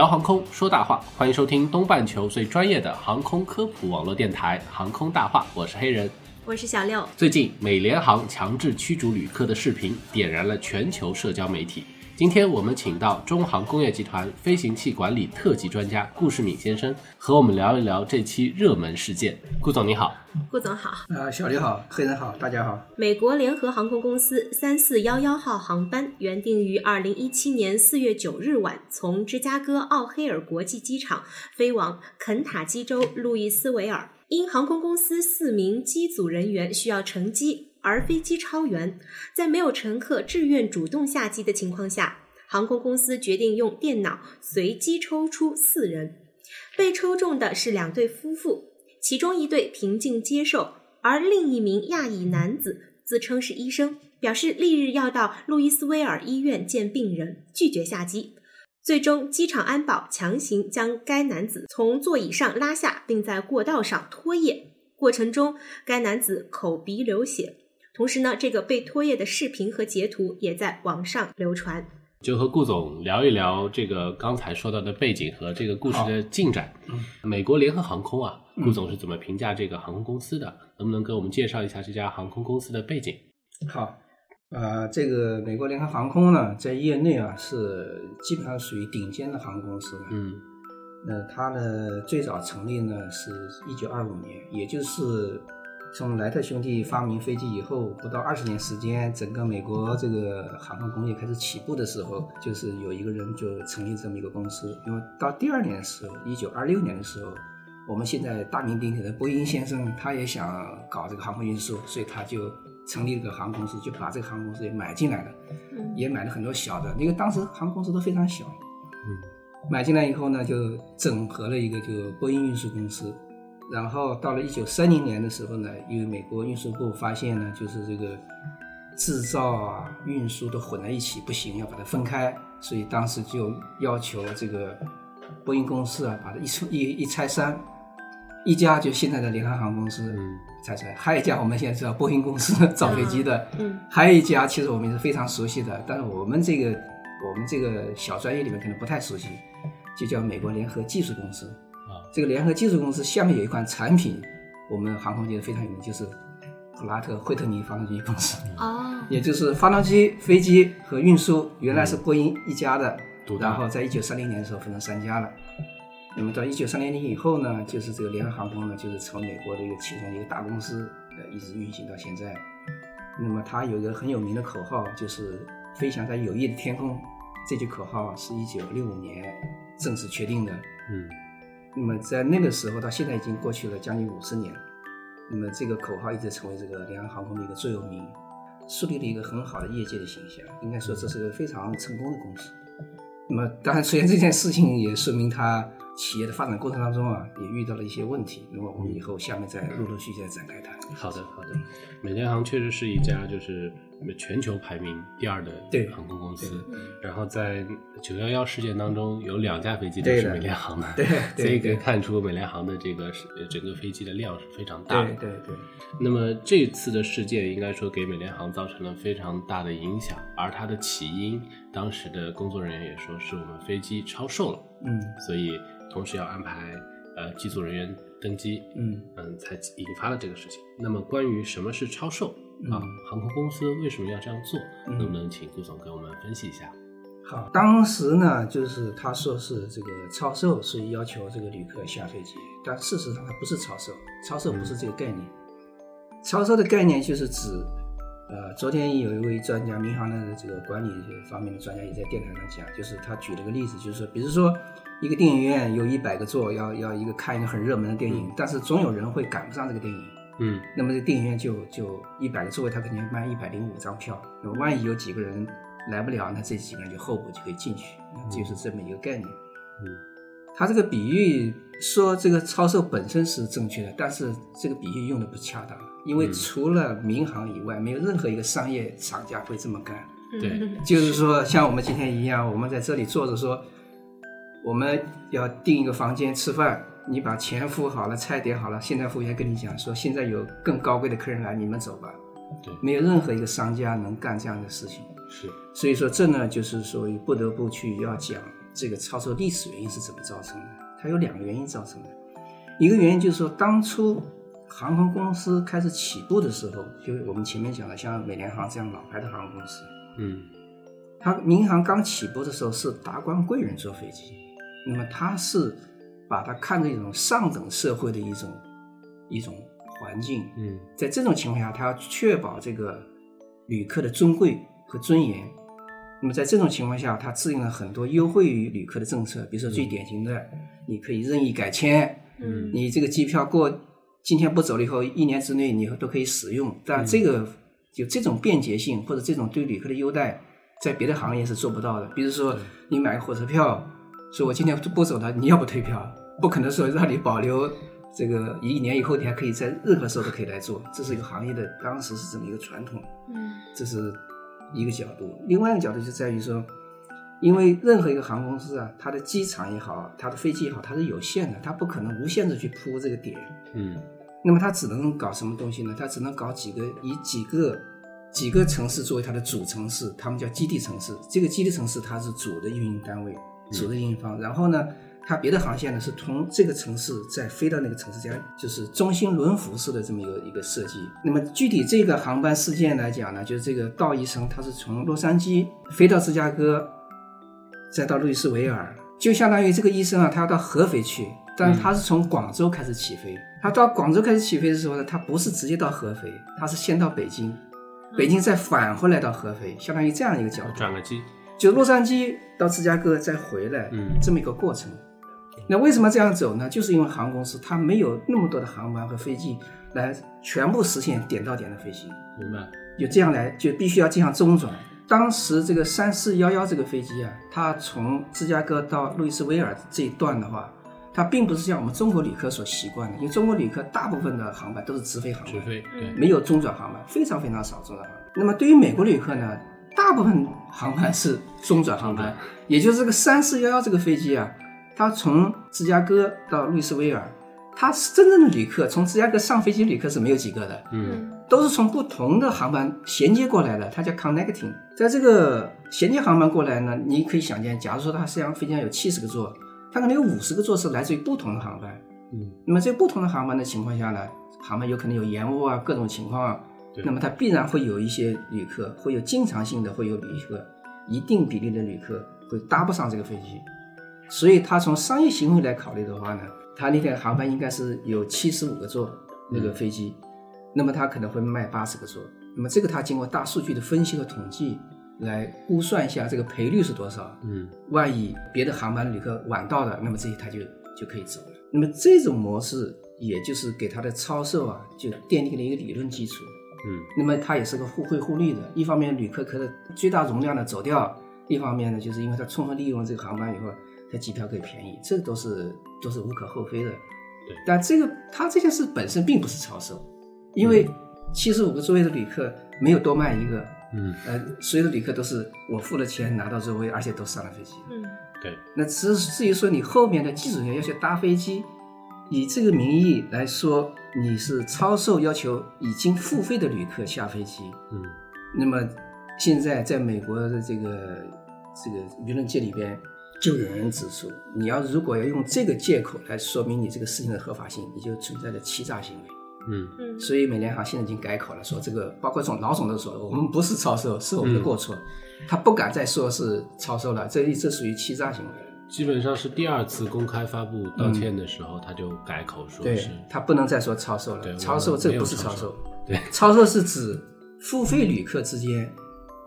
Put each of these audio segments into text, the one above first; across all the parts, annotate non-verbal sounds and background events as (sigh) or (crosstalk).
聊航空说大话，欢迎收听东半球最专业的航空科普网络电台《航空大话》，我是黑人。我是小六，最近，美联航强制驱逐旅客的视频点燃了全球社交媒体。今天我们请到中航工业集团飞行器管理特级专家顾世敏先生，和我们聊一聊这期热门事件。顾总你好，顾总好。啊，小李好，黑人好，大家好。美国联合航空公司三四幺幺号航班原定于二零一七年四月九日晚从芝加哥奥黑尔国际机场飞往肯塔基州路易斯维尔，因航空公司四名机组人员需要乘机，而飞机超员，在没有乘客自愿主动下机的情况下，航空公司决定用电脑随机抽出四人，被抽中的是两对夫妇，其中一对平静接受，而另一名亚裔男子自称是医生，表示翌日要到路易斯威尔医院见病人，拒绝下机。最终，机场安保强行将该男子从座椅上拉下，并在过道上拖曳。过程中，该男子口鼻流血。同时呢，这个被拖曳的视频和截图也在网上流传。就和顾总聊一聊这个刚才说到的背景和这个故事的进展。美国联合航空啊，顾总是怎么评价这个航空公司的？能不能给我们介绍一下这家航空公司的背景？好，呃，这个美国联合航空呢，在业内啊是基本上属于顶尖的航空公司了。嗯那它呢最早成立呢是一九二五年，也就是从莱特兄弟发明飞机以后不到二十年时间，整个美国这个航空工业开始起步的时候，就是有一个人就成立这么一个公司。因为到第二年的时候，一九二六年的时候，我们现在大名鼎鼎的波音先生，他也想搞这个航空运输，所以他就成立了个航空公司，就把这个航空公司也买进来了，嗯也买了很多小的，因为当时航空公司都非常小。嗯买进来以后呢，就整合了一个就波音运输公司。然后到了一九三零年的时候呢，因为美国运输部发现呢，就是这个制造啊、运输都混在一起不行，要把它分开，所以当时就要求这个波音公司啊，把它一拆一一拆三，一家就现在的联合航空公司嗯。拆出来，还有一家我们现在知道波音公司造飞机的，嗯。还有一家其实我们是非常熟悉的，但是我们这个我们这个小专业里面可能不太熟悉，就叫美国联合技术公司。啊这个联合技术公司下面有一款产品，我们航空界非常有名，就是普拉特惠特尼发动机公司，哦，也就是发动机、飞机和运输原来是波音一家的，然后在一九三零年的时候分成三家了。那么到一九三零年以后呢，就是这个联合航空呢，就是成为美国的一个其中一个大公司，呃，一直运行到现在。那么它有一个很有名的口号，就是“飞翔在友谊的天空”。这句口号是一九六五年正式确定的。嗯那么在那个时候到现在已经过去了将近五十年，那么这个口号一直成为这个联合航空的一个座右铭，树立了一个很好的业界的形象。应该说这是个非常成功的公司。那么当然，出现这件事情也说明它企业的发展过程当中啊，也遇到了一些问题。那么我们以后下面再陆陆续续再展开谈。好的好的，美联航确实是一家就是全球排名第二的航空公司。然后在九幺幺事件当中，有两架飞机都是美联航的，对对 (laughs) 所以可以看出美联航的这个整个飞机的量是非常大的。对对对，那么这次的事件应该说给美联航造成了非常大的影响，而它的起因，当时的工作人员也说是我们飞机超售了，嗯所以同时要安排呃机组人员登机，嗯嗯，才引发了这个事情。那么关于什么是超售啊嗯，航空公司为什么要这样做，嗯。能不能请顾总给我们分析一下？好，当时呢，就是他说是这个超售所以要求这个旅客下飞机，但事实上它不是超售，超售不是这个概念。超售的概念就是指，呃，昨天有一位专家，民航的这个管理方面的专家也在电台上讲，就是他举了个例子，就是说，比如说一个电影院有一百个座，要要一个看一个很热门的电影，但是总有人会赶不上这个电影，嗯那么这电影院就就一百个座位，他肯定卖一百零五张票。那么万一有几个人来不了，那这几个人就候补就可以进去，就是这么一个概念。嗯他这个比喻说这个超售本身是正确的，但是这个比喻用的不恰当，因为除了民航以外，没有任何一个商业厂家会这么干。对 (laughs) 就是说，像我们今天一样，我们在这里坐着说，我们要订一个房间吃饭，你把钱付好了，菜点好了，现在服务员跟你讲说，现在有更高贵的客人来，你们走吧。对没有任何一个商家能干这样的事情。是，所以说，这呢就是说不得不去要讲这个操作历史原因是怎么造成的。它有两个原因造成的，一个原因就是说，当初航空公司开始起步的时候，就是我们前面讲的，像美联航这样老牌的航空公司，嗯它民航刚起步的时候是达官贵人坐飞机，那么它是把它看作一种上等社会的一种一种环境，嗯在这种情况下，他要确保这个旅客的尊贵和尊严。那么在这种情况下，他制定了很多优惠于旅客的政策，比如说最典型的，你可以任意改签，嗯你这个机票过今天不走了以后，一年之内你都可以使用。但这个就这种便捷性或者这种对旅客的优待，在别的行业是做不到的。比如说你买个火车票，说我今天不走了，你要不退票，不可能说让你保留这个一年以后你还可以在任何时候都可以来做，这是一个行业的当时是这么一个传统。嗯这是一个角度。另外一个角度就在于说，因为任何一个航空公司啊，它的机场也好，它的飞机也好，它是有限的，它不可能无限制去铺这个点。嗯那么它只能搞什么东西呢？它只能搞几个以几个几个城市作为它的主城市，他们叫基地城市。这个基地城市它是主的运营单位，主的运营方。然后呢，它别的航线呢是从这个城市再飞到那个城市，这样就是中心轮辐式的这么一个一个设计。那么具体这个航班事件来讲呢，就是这个道医生他是从洛杉矶飞到芝加哥，再到路易斯维尔，就相当于这个医生啊，他要到合肥去，但是他是从广州开始起飞。他到广州开始起飞的时候呢，他不是直接到合肥，他是先到北京，北京再返回来到合肥，相当于这样一个角度。转个机，就洛杉矶到芝加哥再回来，嗯这么一个过程。那为什么这样走呢？就是因为航空公司它没有那么多的航班和飞机来全部实现点到点的飞行，明白？就这样来就必须要这样中转。当时这个三四幺幺这个飞机啊，它从芝加哥到路易斯维尔这一段的话，它并不是像我们中国旅客所习惯的，因为中国旅客大部分的航班都是直飞航班，直飞，对，没有中转航班，非常非常少中转航班。那么对于美国旅客呢，大部分航班是中转航班，也就是这个三四幺幺这个飞机啊，它从芝加哥到路易斯维尔，它是真正的旅客从芝加哥上飞机旅客是没有几个的，嗯都是从不同的航班衔接过来的，它叫 connecting。在这个衔接航班过来呢，你可以想见，假如说它实际上飞机上有七十个座，它可能有五十个座是来自于不同的航班。嗯那么在不同的航班的情况下呢，航班有可能有延误啊，各种情况啊，对那么它必然会有一些旅客，会有经常性的会有旅客，一定比例的旅客会搭不上这个飞机，所以它从商业行为来考虑的话呢，它那天航班应该是有七十五个座那个飞机，那么它可能会卖八十个座，那么这个它经过大数据的分析和统计来估算一下这个赔率是多少，嗯万一别的航班旅客晚到了，那么这些他就就可以走了。那么这种模式，也就是给它的超售啊，就奠定了一个理论基础。嗯。那么它也是个互惠互利的，一方面旅客可以最大容量的走掉，一方面呢，就是因为它充分利用了这个航班以后，它机票可以便宜，这都是都是无可厚非的。对。但这个它这件事本身并不是超售，因为七十五个座位的旅客没有多卖一个，嗯，呃，所有的旅客都是我付了钱拿到座位，而且都上了飞机。嗯。对，那至至于说你后面的机组员要去搭飞机，以这个名义来说你是超售要求已经付费的旅客下飞机，嗯。那么现在在美国的这个这个舆论界里边，就有人指出，你要如果要用这个借口来说明你这个事情的合法性，你就存在着欺诈行为。嗯。嗯。所以美联航现在已经改口了，说这个包括总老总都说了，我们不是超售，是我们的过错，他不敢再说是超售了，这这属于欺诈行为了。基本上是第二次公开发布道歉的时候，他就改口说对是，他不能再说超售了，超售这不是超售，对，超售是指付费旅客之间，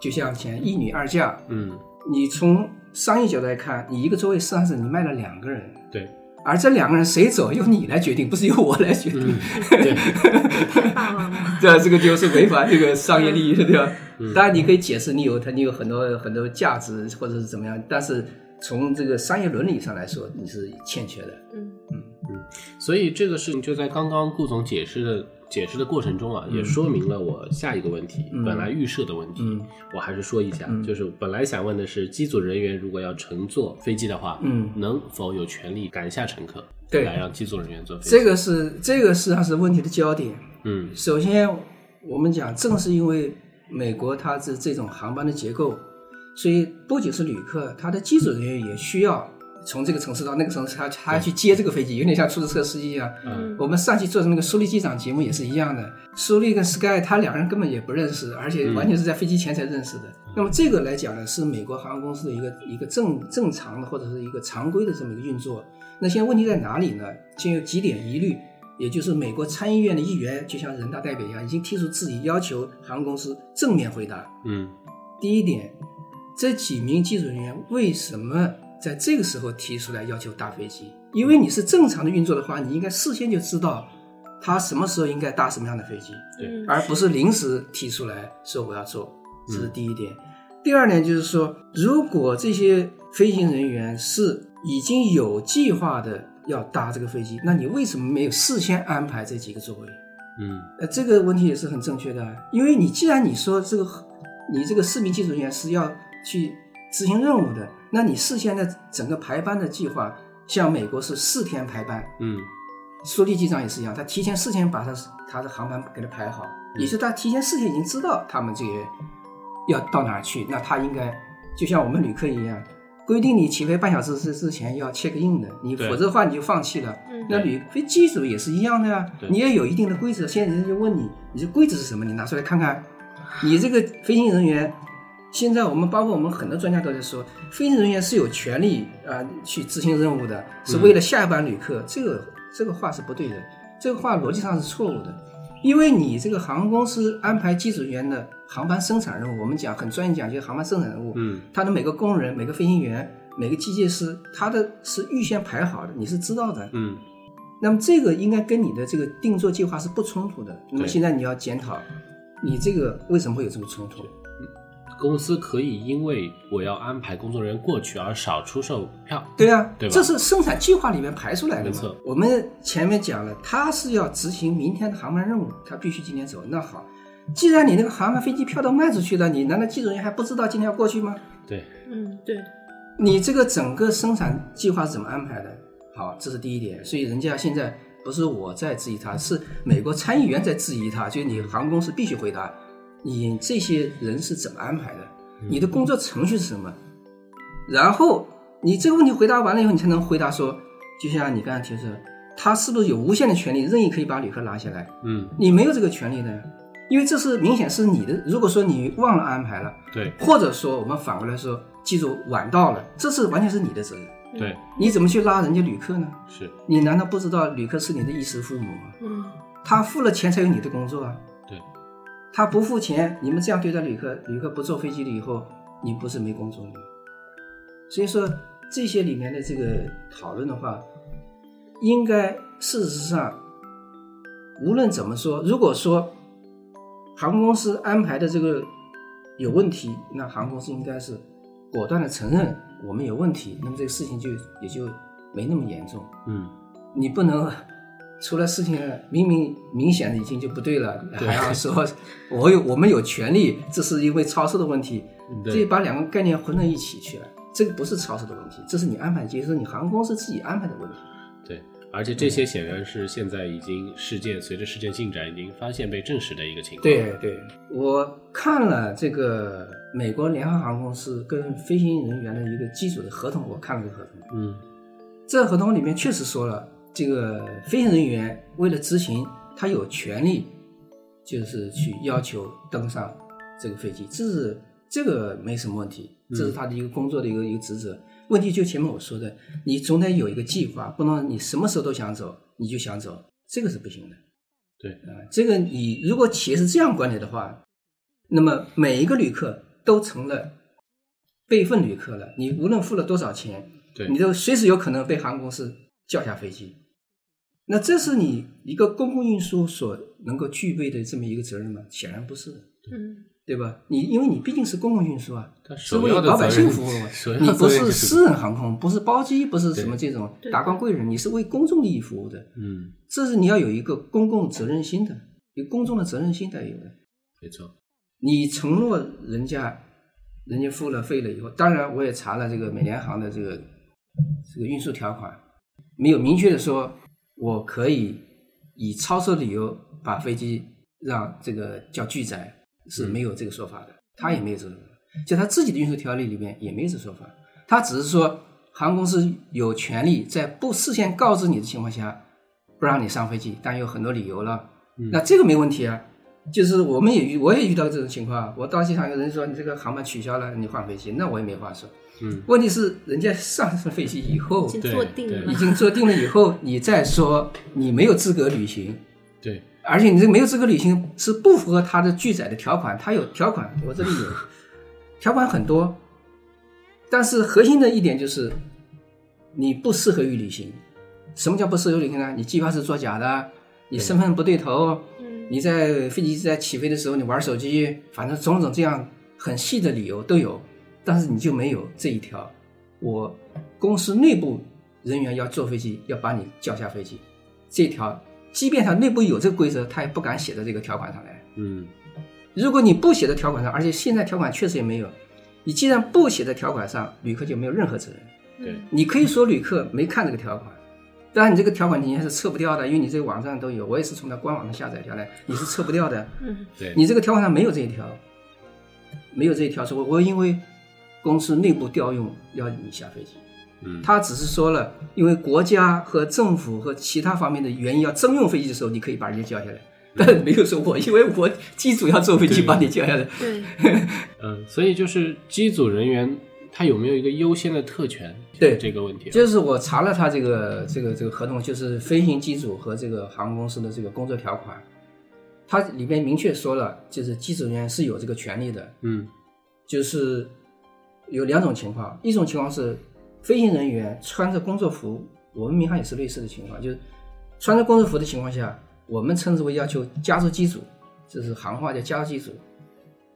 就像前一女二嫁，嗯。你从商业角度来看，你一个座位实际上是你卖了两个人，对，而这两个人谁走由你来决定，不是由我来决定。嗯对。(laughs) 对啊，这个就是违反这个商业利益的，对吧？嗯。当然，你可以解释你有它，你有很多很多价值或者是怎么样，但是从这个商业伦理上来说，你是欠缺的。嗯。嗯。嗯所以这个事情就在刚刚顾总解释的解释的过程中啊，也说明了我下一个问题，嗯。本来预设的问题，嗯。我还是说一下，嗯。就是本来想问的是，机组人员如果要乘坐飞机的话，嗯。能否有权利赶下乘客，对。来让机组人员坐飞机？这个是这个实际上是问题的焦点。嗯。首先，我们讲，正是因为美国它是这种航班的结构，所以不仅是旅客，他的机组人员也需要从这个城市到那个城市，他他要去接这个飞机，有点像出租车司机一样。嗯我们上期做的那个苏利机长节目也是一样的，苏利跟 Sky 他两个人根本也不认识，而且完全是在飞机前才认识的。那么这个来讲呢，是美国航空公司的一个一个正正常的或者是一个常规的这么一个运作。那现在问题在哪里呢？就有几点疑虑，也就是美国参议院的议员就像人大代表一样，已经提出自己，要求航空公司正面回答。嗯第一点，这几名技术人员为什么在这个时候提出来要求搭飞机？因为你是正常的运作的话，你应该事先就知道他什么时候应该搭什么样的飞机，对嗯而不是临时提出来说我要做。这是第一点。第二点就是说，如果这些飞行人员是已经有计划的要搭这个飞机，那你为什么没有事先安排这几个座位？嗯呃，这个问题也是很正确的，因为你既然你说这个，你这个四名技术人员是要去执行任务的，那你事先的整个排班的计划，像美国是四天排班，嗯苏利机长也是一样，他提前四天把他他的航班给他排好，也就是他提前四天已经知道他们这些要到哪儿去，那他应该就像我们旅客一样，规定你起飞半小时之之前要 check in 的，你否则的话你就放弃了。嗯那旅飞机组也是一样的呀、对你也有一定的规则。现在人家就问你，你这规则是什么？你拿出来看看。你这个飞行人员，现在我们包括我们很多专家都在说，飞行人员是有权利啊、去执行任务的，是为了下一班旅客。这个这个话是不对的，这个话逻辑上是错误的。因为你这个航空公司安排机组人员的航班生产任务，我们讲很专业讲就是航班生产任务，嗯他的每个工人、每个飞行员、每个机械师，他的是预先排好的，你是知道的。嗯那么这个应该跟你的这个定做计划是不冲突的。那么现在你要检讨，你这个为什么会有这个冲突？公司可以因为我要安排工作人员过去而少出售票。对啊，对吧这是生产计划里面排出来的嘛没错。我们前面讲了，他是要执行明天的航班任务，他必须今天走。那好，既然你那个航班飞机票都卖出去了，你难道机组人员还不知道今天要过去吗？对，嗯对，你这个整个生产计划是怎么安排的？好，这是第一点。所以人家现在不是我在质疑他，是美国参议员在质疑他，就是你航空公司必须回答，你这些人是怎么安排的？你的工作程序是什么？然后你这个问题回答完了以后，你才能回答说，就像你刚才提出的，他是不是有无限的权利，任意可以把旅客拉下来？嗯你没有这个权利的，因为这是明显是你的。如果说你忘了安排了，对或者说我们反过来说，记住晚到了，这是完全是你的责任。对你怎么去拉人家旅客呢？是，你难道不知道旅客是你的衣食父母吗？嗯他付了钱才有你的工作啊。对，他不付钱，你们这样对待旅客，旅客不坐飞机了以后，你不是没工作吗？所以说这些里面的这个讨论的话，应该事实上，无论怎么说，如果说航空公司安排的这个有问题，那航空公司应该是果断的承认我们有问题，那么这个事情就也就没那么严重。嗯你不能出了事情明明明显的已经就不对了，对还要说我有我们有权利，这是因为超收的问题，这把两个概念混到一起去了。这个不是超收的问题，这是你安排机，是你航空公司自己安排的问题。对，而且这些显然是现在已经事件随着事件进展已经发现被证实的一个情况。对对，我看了这个美国联合航空公司跟飞行人员的一个机组的合同，我看了这个合同，嗯这合同里面确实说了，这个飞行人员为了执行，他有权利，就是去要求登上这个飞机，这是这个没什么问题，这是他的一个工作的一个一个职责。问题就前面我说的，你总得有一个计划，不能你什么时候都想走你就想走，这个是不行的。对啊、这个你如果企业是这样管理的话，那么每一个旅客都成了备份旅客了，你无论付了多少钱，对你都随时有可能被航空公司叫下飞机。那这是你一个公共运输所能够具备的这么一个责任吗？显然不是的。嗯对吧？你因为你毕竟是公共运输啊，它是为老百姓服务嘛你不是私人航空，不是包机，不是什么这种达官贵人，你是为公众利益服务的。嗯，这是你要有一个公共责任心的，有公众的责任心才有的。没错，你承诺人家，人家付了费了以后，当然我也查了这个美联航的这个这个运输条款，没有明确的说我可以以超收理由把飞机让这个叫拒载，是没有这个说法的，他也没有这个就他自己的运输条例里面也没有这说法，他只是说航空公司有权利在不事先告知你的情况下不让你上飞机，但有很多理由了，那这个没问题啊。就是我们也遇我也遇到这种情况，我到机场有人说你这个航班取消了，你换飞机，那我也没话说。嗯，问题是人家上了飞机以后已，经坐定了。已。经坐定了以后，你再说你没有资格旅行，对，而且你这没有资格旅行是不符合他的拒载的条款，他有条款，我这里有。(laughs) 条款很多，但是核心的一点就是你不适合于旅行。什么叫不适合旅行呢？你计划是作假的，你身份不对头，嗯。你在飞机在起飞的时候你玩手机，反正种种这样很细的理由都有，但是你就没有这一条，我公司内部人员要坐飞机要把你叫下飞机，这条，即便他内部有这个规则，他也不敢写在这个条款上来。嗯，如果你不写在条款上，而且现在条款确实也没有，你既然不写在条款上，旅客就没有任何责任。对，你可以说旅客没看这个条款，当然你这个条款你还是撤不掉的，因为你这个网站都有，我也是从他官网上下载下来，你是撤不掉的。嗯对，你这个条款上没有这一条，没有这一条，说我我因为公司内部调用要你下飞机，嗯，他只是说了，因为国家和政府和其他方面的原因要征用飞机的时候，你可以把人家叫下来，但 (laughs) 没有说我因为我机组要坐飞机把你叫下来。对，(laughs) 嗯，所以就是机组人员他有没有一个优先的特权？对这个问题啊，就是我查了他这个这个这个合同，就是飞行机组和这个航空公司的这个工作条款，它里边明确说了，就是机组人员是有这个权利的，嗯。就是有两种情况，一种情况是飞行人员穿着工作服，我们民航也是类似的情况，就是穿着工作服的情况下，我们称之为要求加入机组，就是行话叫加入机组。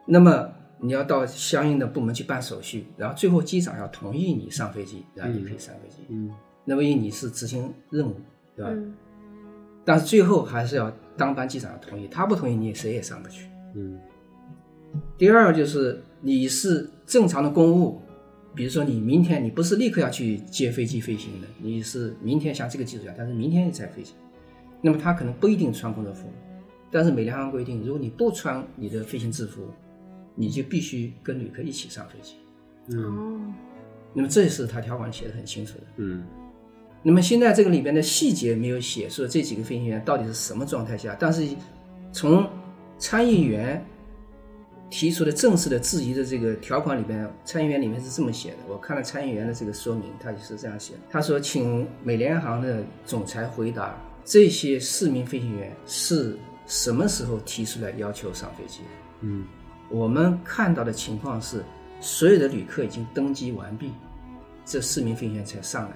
那么你要到相应的部门去办手续，然后最后机长要同意你上飞机，然后你可以上飞机。嗯那么因为你是执行任务，对吧？嗯但是最后还是要当班机长同意，他不同意你谁也上不去。嗯第二就是你是正常的公务，比如说你明天你不是立刻要去接飞机飞行的，你是明天像这个机组一样，但是明天才飞行，那么他可能不一定穿工作服，但是美联航规定，如果你不穿你的飞行制服，你就必须跟旅客一起上飞机。嗯哦，那么这是他条款写的很清楚的。嗯那么现在这个里边的细节没有写，说这几个飞行员到底是什么状态下，但是从参议员提出的正式的质疑的这个条款里边，参议员里面是这么写的。我看了参议员的这个说明，他也是这样写的。他说，请美联航的总裁回答，这些四名飞行员是什么时候提出来要求上飞机的？嗯我们看到的情况是，所有的旅客已经登机完毕，这四名飞行员才上来。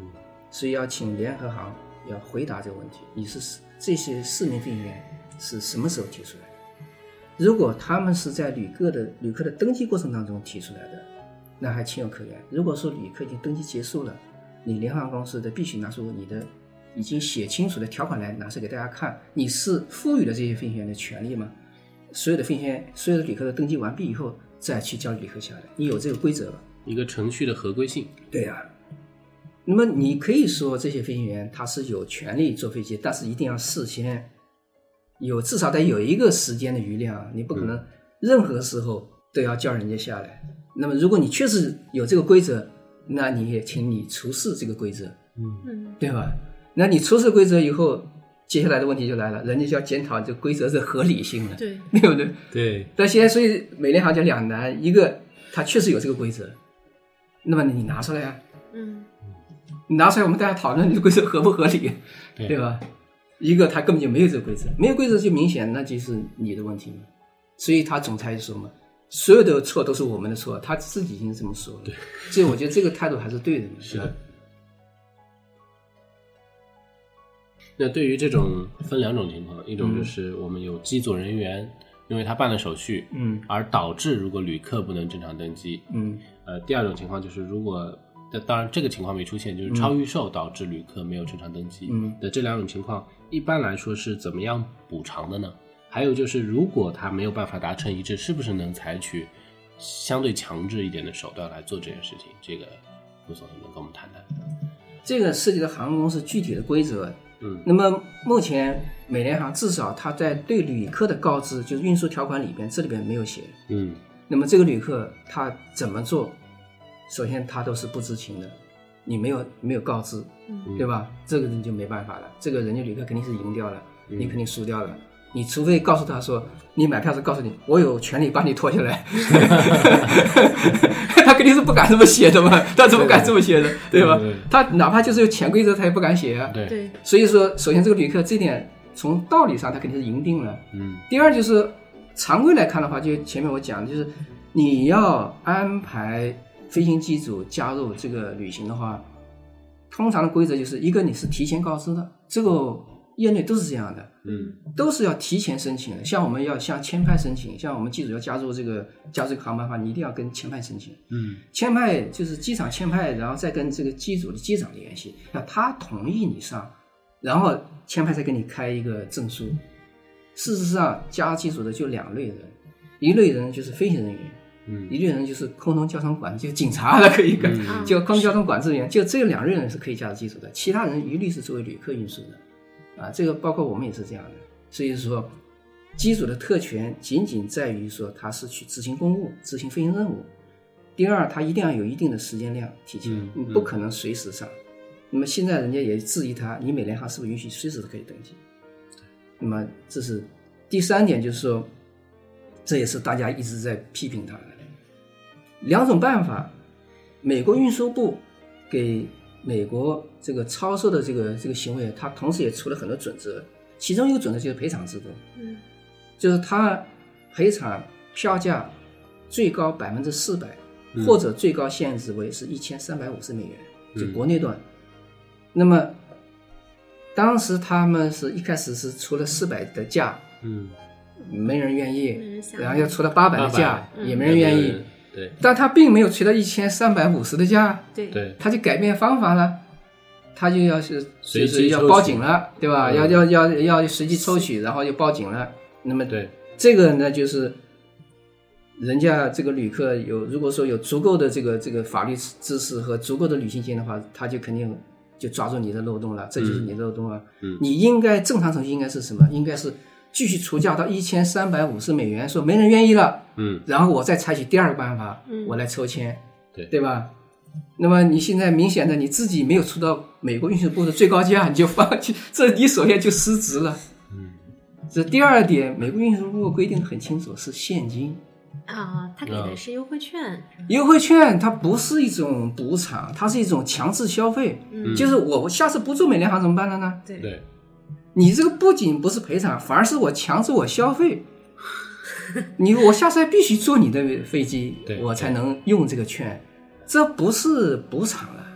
嗯所以要请联合航要回答这个问题：你是这些四名飞行员是什么时候提出来的？如果他们是在旅客的旅客的登机过程当中提出来的，那还情有可原。如果说旅客已经登机结束了，你联航公司的必须拿出你的已经写清楚的条款来，拿出给大家看，你是赋予了这些飞行员的权利吗？所有的飞行员，所有的旅客都登记完毕以后，再去交旅客下来，你有这个规则吧？一个程序的合规性。对呀、那么你可以说这些飞行员他是有权利坐飞机，但是一定要事先有至少得有一个时间的余量，你不可能任何时候都要叫人家下来。那么如果你确实有这个规则，那你也请你出示这个规则，嗯对吧？那你出示规则以后，接下来的问题就来了，人家就要检讨这规则的合理性了，对，对不对？对，但现在所以美联航就两难，一个它确实有这个规则，那么你拿出来啊，嗯你拿出来我们大家讨论这个规则合不合理，对对吧？一个他根本就没有这个规则，没有规则就明显那就是你的问题嘛。所以他总裁就说嘛，所有的错都是我们的错，他自己已经这么说了。对，所以我觉得这个态度还是对的嘛。(laughs) 是的。那对于这种分两种情况，一种就是我们有机组人员因为他办了手续，嗯而导致如果旅客不能正常登机。嗯呃，第二种情况就是如果，但当然这个情况没出现，就是超预售导致旅客没有正常登机嗯的这两种情况，一般来说是怎么样补偿的呢？还有就是，如果他没有办法达成一致，是不是能采取相对强制一点的手段来做这件事情？这个顾总能跟我们谈谈？这个涉及到航空公司具体的规则。嗯那么目前美联航至少它在对旅客的告知，就是运输条款里边，这里边没有写。嗯那么这个旅客他怎么做？首先他都是不知情的，你没有没有告知，嗯对吧？这个你就没办法了，这个人家旅客肯定是赢掉了，嗯你肯定输掉了。你除非告诉他说，你买票时告诉你，我有权利把你拖下来，(laughs) 他肯定是不敢这么写的嘛，他怎么敢这么写的，对吧？对对对他哪怕就是有潜规则，他也不敢写啊。对，对，所以说，首先这个旅客这点从道理上他肯定是赢定了。嗯第二就是常规来看的话，就前面我讲的，就是你要安排飞行机组加入这个旅行的话，通常的规则就是一个你是提前告知的，这个业内都是这样的，嗯都是要提前申请的。像我们要向签派申请，像我们机组要加入这个加入这个航班的话，你一定要跟签派申请。嗯签派就是机场签派，然后再跟这个机组的机长联系，要他同意你上，然后签派再给你开一个证书。事实上，加机组的就两类人，一类人就是飞行人员，嗯一类人就是空中交通管制，就警察的可以干，嗯就空中交通管制员，就这两类人是可以驾驶机组的，其他人一律是作为旅客运输的，啊，这个包括我们也是这样的，所以说。机组的特权仅仅在于说他是去执行公务、执行飞行任务。第二，他一定要有一定的时间量提前，嗯你不可能随时上。那么现在人家也质疑他，你美联航是不是允许随时都可以登机？那么这是第三点，就是说，这也是大家一直在批评他的两种办法。美国运输部给美国这个超售的这个这个行为，它同时也出了很多准则，其中一个准则就是赔偿制度。嗯就是他赔偿票价最高百分之四百，嗯或者最高限制为是一千三百五十美元，就嗯国内段。那么当时他们是一开始是出了四百的价，嗯，没人愿意然后又出了八百的价，也没人愿意。对。但他并没有吹到一千三百五十的价，对。对，他就改变方法了，他就要是随就是要机抽取。报警了，对吧？嗯要要要要随机抽取，然后就报警了。那么对，这个呢，就是人家这个旅客有，如果说有足够的这个这个法律知识和足够的旅行经验的话，他就肯定就抓住你的漏洞了，这就是你的漏洞啊。嗯你应该正常程序应该是什么？应该是继续出价到一千三百五十美元，说没人愿意了，嗯。然后我再采取第二个办法，嗯。我来抽签，对。对吧？那么你现在明显的你自己没有出到美国运输部的最高价，你就放弃，(laughs) 这你首先就失职了。嗯。这第二点，美国运输部规定的很清楚，是现金。啊，他给的是优惠券，优惠券，它不是一种补偿，它是一种强制消费。嗯。就是我我下次不坐美联航怎么办了呢？对。对，你这个不仅不是赔偿，反而是我强制我消费。(laughs) 你我下次还必须坐你的飞机，我才能用这个券，这不是补偿了，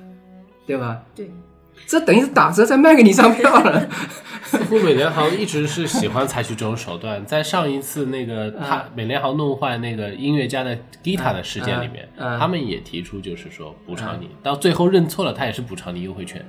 对吧？对，这等于是打折再卖给你一张票了。似乎美联航一直是喜欢采取这种手段。在上一次那个他啊美联航弄坏那个音乐家的 Gita 的事件里面，他们也提出就是说补偿你，到最后认错了，他也是补偿你优惠券。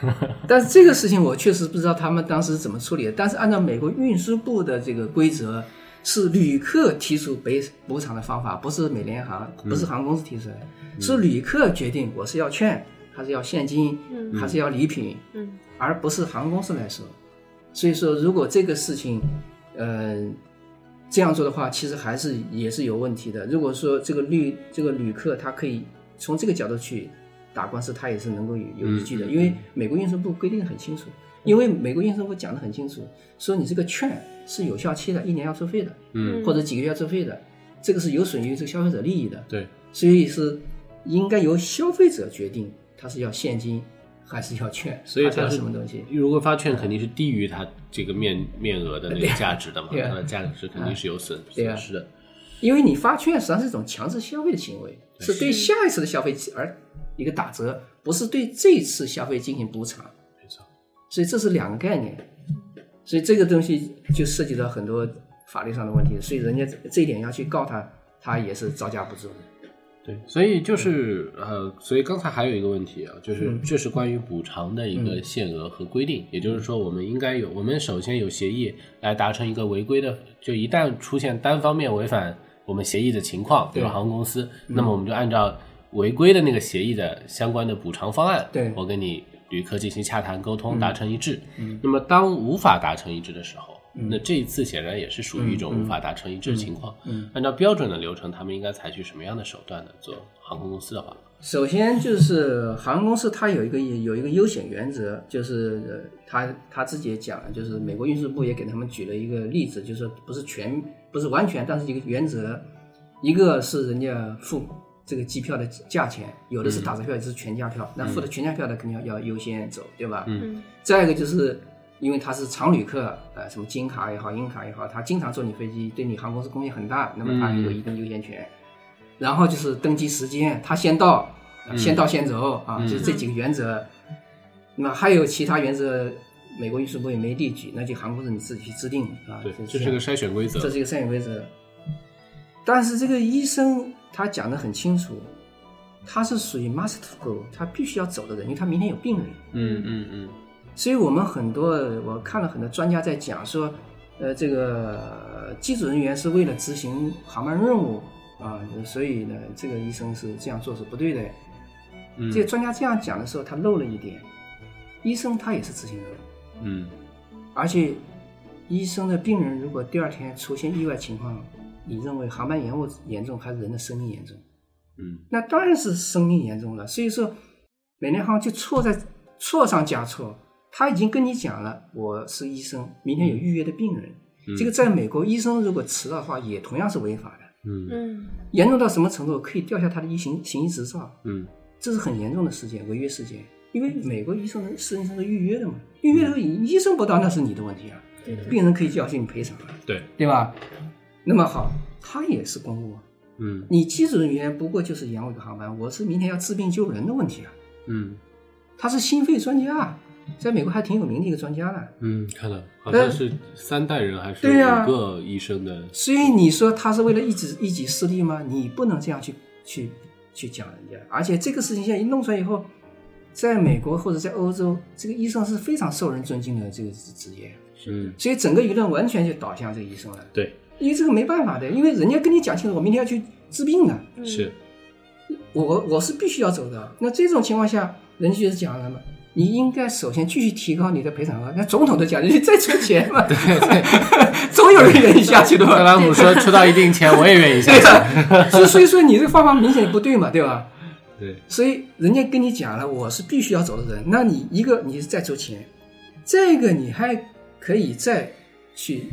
(laughs) 但是这个事情我确实不知道他们当时怎么处理的。但是按照美国运输部的这个规则，是旅客提出赔补偿的方法，不是美联航，不是航空公司提出来，是旅客决定我是要券，还是要现金，嗯。还是要礼品，嗯。而不是航空公司来收。所以说，如果这个事情，呃，这样做的话，其实还是也是有问题的。如果说这个旅这个旅客他可以从这个角度去打官司，他也是能够有有依据的，因为美国运输部规定的很清楚，因为美国运输部讲的很清楚，说你这个券是有效期的，一年要收费的，嗯，或者几个月要收费的，这个是有损于这个消费者利益的，对，所以是应该由消费者决定他是要现金还是要券，所以它是什么东西。如果发券肯定是低于它这个面面额的那个价值的嘛，对啊它的价值肯定是有损失的。因为你发券实际上是一种强制消费的行为，是对下一次的消费而一个打折，不是对这次消费进行补偿。没错，所以这是两个概念，所以这个东西就涉及到很多法律上的问题，所以人家这这一点要去告他，他也是招架不住的。对，所以就是呃，所以刚才还有一个问题啊，就是嗯。这是关于补偿的一个限额和规定，也就是说，我们应该有，我们首先有协议来达成一个违规的，就一旦出现单方面违反我们协议的情况，比如对。航空公司，那么我们就按照违规的那个协议的相关的补偿方案，对。我跟你旅客进行洽谈沟通，嗯。达成一致。嗯。那么当无法达成一致的时候，嗯那这一次显然也是属于一种无法达成一致的情况。嗯，按照标准的流程，他们应该采取什么样的手段呢？做航空公司的话，首先就是航空公司它有一个有一个优选原则，就是呃他他自己也讲了，就是美国运输部也给他们举了一个例子，就是不是全不是完全，但是一个原则，一个是人家付这个机票的价钱，有的是打折票，有的是全价票，那付的全价票的肯定要要优先走，对吧？嗯。再一个就是因为他是常旅客，呃，什么金卡也好、银卡也好，他经常坐你飞机，对你航空公司贡献很大，那么他有一定优先权。然后就是登机时间，他先到，先到先走啊，嗯就是这几个原则。那么还有其他原则，美国运输部也没例举，那就航空公司你自己去制定啊。对，就这是个筛选规则。这是一个筛选规则。但是这个医生他讲的很清楚，他是属于 must go，他必须要走的人，因为他明天有病人。嗯嗯嗯所以我们很多我看了很多专家在讲说，呃，这个机组人员是为了执行航班任务啊，所以呢，这个医生是这样做是不对的。嗯，这些专家这样讲的时候，他漏了一点，医生他也是执行人，嗯而且医生的病人如果第二天出现意外情况，你认为航班延误严重还是人的生命严重？嗯那当然是生命严重了。所以说，美联航就错在错上加错。他已经跟你讲了，我是医生，明天有预约的病人。嗯这个在美国，医生如果迟到的话，也同样是违法的。嗯嗯严重到什么程度？可以吊销他的医行行医执照，嗯这是很严重的事件，违约事件。因为美国医生的私人医生是预约的嘛，预约的医生不到那是你的问题啊，对的病人可以要求你赔偿啊，对，对吧？那么好，他也是公务啊，嗯你机组人员不过就是延误一个航班，我是明天要治病救人的问题啊。嗯他是心肺专家，在美国还挺有名的一个专家呢。嗯，看了，好像是三代人还是五个医生的。所以你说他是为了一己一己私利吗？你不能这样去去去讲人家。而且这个事情现在一弄出来以后，在美国或者在欧洲，这个医生是非常受人尊敬的这个职业，嗯，所以整个舆论完全就倒向这个医生了。对，因为这个没办法的，因为人家跟你讲清楚，我明天要去治病的，嗯是，我我我是必须要走的。那这种情况下，人家就是讲了嘛，你应该首先继续提高你的赔偿额。那总统都讲，你再出钱嘛，(laughs) 对对，(laughs) 总有人愿意下去的嘛。特朗普说出到一定钱，我也愿意下去。(laughs) 啊，所以所以说你这个方法明显不对嘛，对吧？对，所以人家跟你讲了，我是必须要走的人，那你一个你是再出钱，这个你还可以再去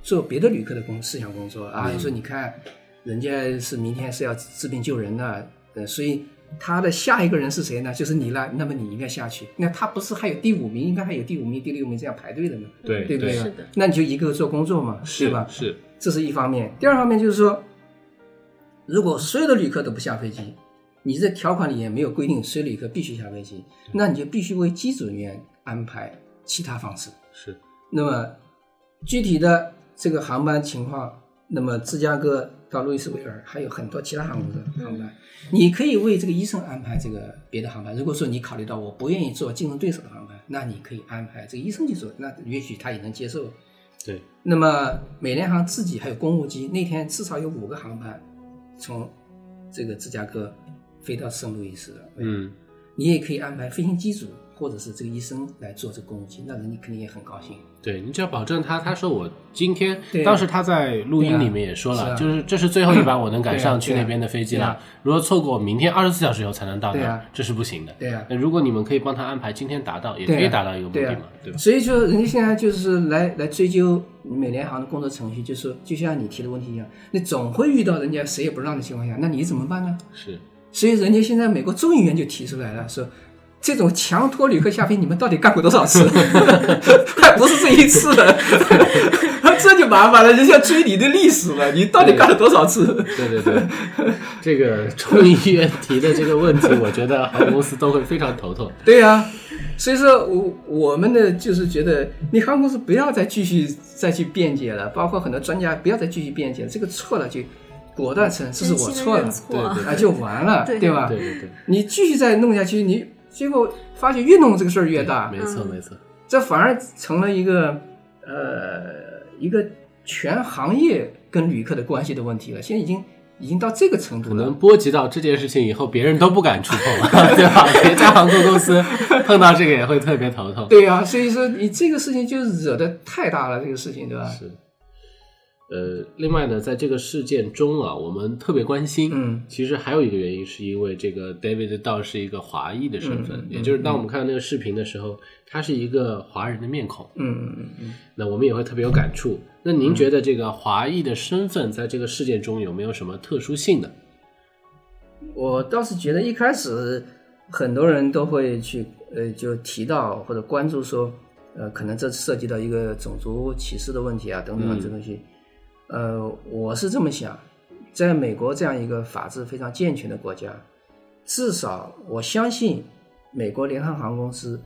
做别的旅客的工思想工作啊。嗯你说你看，人家是明天是要治病救人的，呃，所以他的下一个人是谁呢？就是你了，那么你应该下去。那他不是还有第五名，应该还有第五名、第六名这样排队的吗？对对不对？是的那你就一个个做工作嘛，是对吧？是，这是一方面。第二方面就是说，如果所有的旅客都不下飞机，你这条款里也没有规定所有旅客必须下飞机，那你就必须为机组人员安排其他方式。是，那么具体的这个航班情况，那么芝加哥到路易斯维尔还有很多其他航空的航班，你可以为这个医生安排这个别的航班。如果说你考虑到我不愿意坐竞争对手的航班，那你可以安排这个医生去做，那也许他也能接受。对，那么美联航自己还有公务机，那天至少有五个航班从这个芝加哥飞到圣路易斯的。嗯你也可以安排飞行机组或者是这个医生来做这个公务机，那人家肯定也很高兴。对你只要保证他，他说我今天对，当时他在录音里面也说了，啊就是这是最后一班 (laughs) 我能赶上去那边的飞机了如果错过明天二十四小时以后才能到那啊儿，这是不行的。对啊那如果你们可以帮他安排今天达到，也可以达到一个目的嘛，对吧？所以说，人家现在就是来来追究美联航的工作程序，就是说就像你提的问题一样，你总会遇到人家谁也不让的情况下，那你怎么办呢？是，所以人家现在美国众议员就提出来了，说这种强拖旅客下飞，你们到底干过多少次？(laughs) 还不是这一次的，(laughs) 这就麻烦了，人家追你的历史了，你到底干了多少次？对对对，这个众议院提的这个问题，我觉得航空公司都会非常头痛。(laughs) 对呀、所以说我我们呢就是觉得，你航空公司不要再继续再去辩解了，包括很多专家不要再继续辩解了，这个错了就果断承认这是我错了对啊就完了，对对吧？对对对，你继续再弄下去，你结果发现越弄这个事儿越大，没错嗯没错，这反而成了一个呃一个全行业跟旅客的关系的问题了。现在已经已经到这个程度了。能波及到这件事情以后，别人都不敢触碰了，(laughs) 对吧？别家航空公司碰到这个也会特别头痛。对呀、所以说你这个事情就惹得太大了，这个事情对吧？是，呃，另外呢，在这个事件中啊，我们特别关心，嗯，其实还有一个原因，是因为这个 David Dow 是一个华裔的身份，也就是当我们看到那个视频的时候，他是一个华人的面孔，嗯嗯嗯嗯。那我们也会特别有感触。那您觉得这个华裔的身份在这个事件中有没有什么特殊性呢？我倒是觉得一开始很多人都会去呃就提到或者关注说，呃，可能这涉及到一个种族歧视的问题啊等等这东西。呃，我是这么想，在美国这样一个法制非常健全的国家，至少我相信美国联合航空公司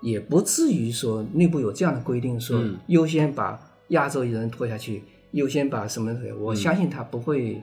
也不至于说内部有这样的规定，说嗯优先把亚洲人拖下去，优先把什么？我相信他不会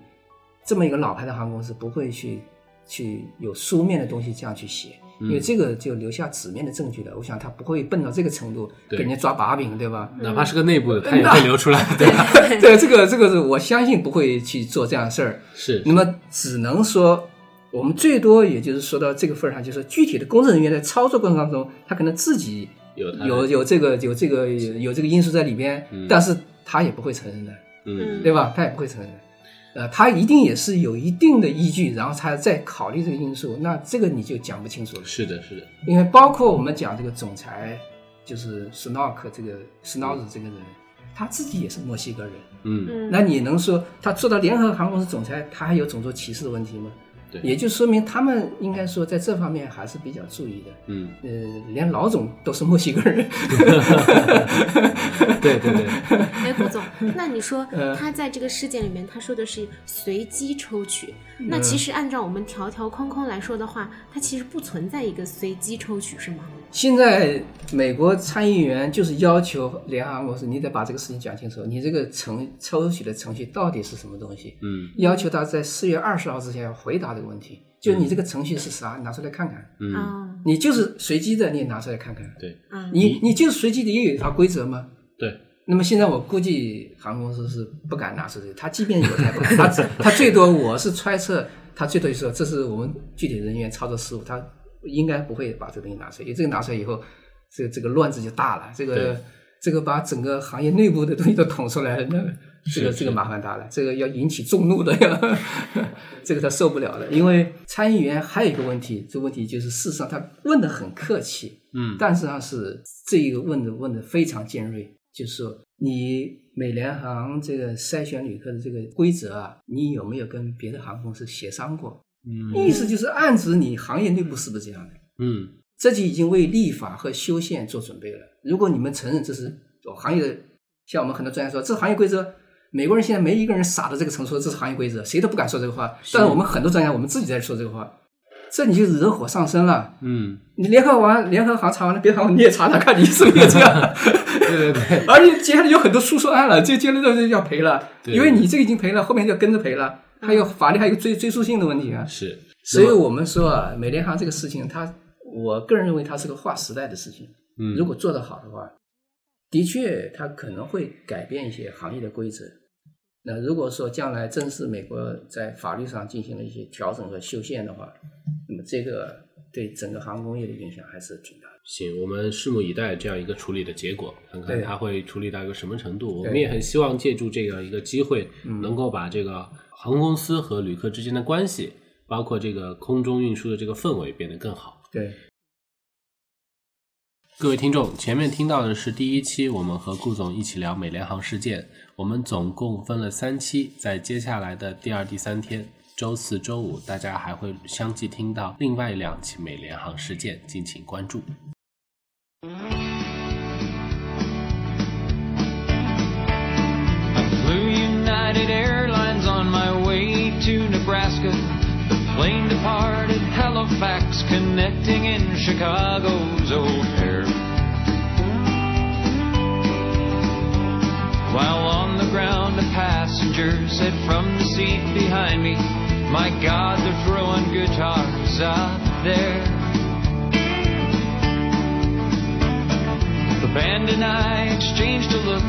这么一个老牌的航空公司不会去去有书面的东西这样去写，因为这个就留下纸面的证据了。我想他不会笨到这个程度，给人家抓把柄，对吧？哪怕是个内部的，他也会流出来，(laughs) 对吧？对，这个这个是我相信不会去做这样的事儿。是那么只能说，我们最多也就是说到这个份儿上，就是具体的工作人员在操作过程当中，他可能自己有有有这个有这个有有这个因素在里边，但是他也不会承认的，嗯对吧？他也不会承认的。呃，他一定也是有一定的依据，然后他再考虑这个因素，那这个你就讲不清楚了。是的，是的，因为包括我们讲这个总裁，就是 Snock 这个 s n o k 这个人，他自己也是墨西哥人。嗯嗯，那你能说他做到联合航空公司总裁，他还有种族歧视的问题吗？对也就说明他们应该说在这方面还是比较注意的。嗯，呃，连老总都是墨西哥人，(laughs) 对对对，哎，胡总，那你说 (laughs) 呃他在这个事件里面，他说的是随机抽取，嗯那其实按照我们条条框框来说的话，它其实不存在一个随机抽取，是吗？现在美国参议员就是要求联航公司，你得把这个事情讲清楚，你这个程抽取的程序到底是什么东西？嗯要求他在四月二十号之前要回答这个问题，就是你这个程序是啥，拿出来看看。嗯，啊，你就是随机的，你也拿出来看看。对嗯，你你就是随机的，也有一套规则吗？对，那么现在我估计航空公司是不敢拿出这个，他即便有，他也不敢，他他最多我是揣测，他最多就说这是我们具体人员操作失误，他应该不会把这个东西拿出来，因为这个拿出来以后，这个这个乱子就大了，这个这个把整个行业内部的东西都捅出来，那这个这个麻烦大了，这个要引起众怒的呀，(laughs) 这个他受不了了，因为参议员还有一个问题，这个问题就是事实上他问的很客气，嗯但实际上是这一个问的问的非常尖锐，就是说你美联航这个筛选旅客的这个规则啊，你有没有跟别的航空公司协商过？嗯意思就是暗指你行业内部是不是这样的？嗯这就已经为立法和修宪做准备了。如果你们承认这是哦行业的，像我们很多专家说，这是行业规则，美国人现在没一个人傻到这个程度说这是行业规则，谁都不敢说这个话。但是我们很多专家，我们自己在说这个话，这你就惹火上身了。嗯，你联合完联合行查完了，别的航你也查查看你是不是也这样。对对对，而且接下来有很多诉讼案了，这接着就要赔了，对因为你这个已经赔了，后面就要跟着赔了，还有法律还有追追溯性的问题啊。是，所以我们说啊，美联航这个事情，它我个人认为它是个划时代的事情。嗯，如果做得好的话，的确它可能会改变一些行业的规则。那如果说将来正是美国在法律上进行了一些调整和修宪的话，那么这个对整个航空业的影响还是挺大的。行，我们拭目以待这样一个处理的结果，看看对他会处理到一个什么程度。我们也很希望借助这样一个机会，能够把这个航空公司和旅客之间的关系，包括这个空中运输的这个氛围变得更好。对，各位听众，前面听到的是第一期，我们和顾总一起聊美联航事件。我们总共分了三期，在接下来的第二、第三天，周四周五，大家还会相继听到另外两起美联航事件，敬请关注。Flew United Airlines on plane departed. Halifax, connecting in Chicago's O'Hare. While on the ground, a passenger said from the seat behind me, My God, they're throwing guitars out there. The band and I exchanged a look,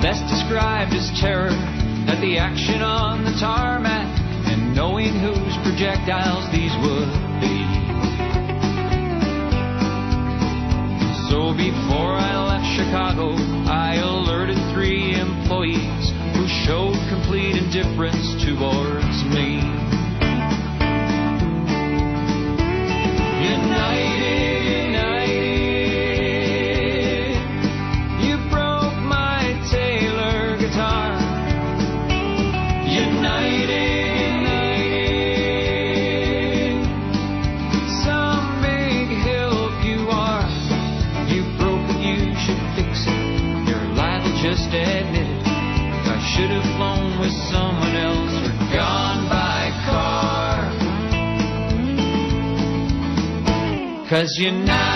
best described as terror, at the action on the tarmac, knowing whose projectiles these would be. So before I left Chicago, I alerted three employees who showed complete indifference towards me. United, Cause you know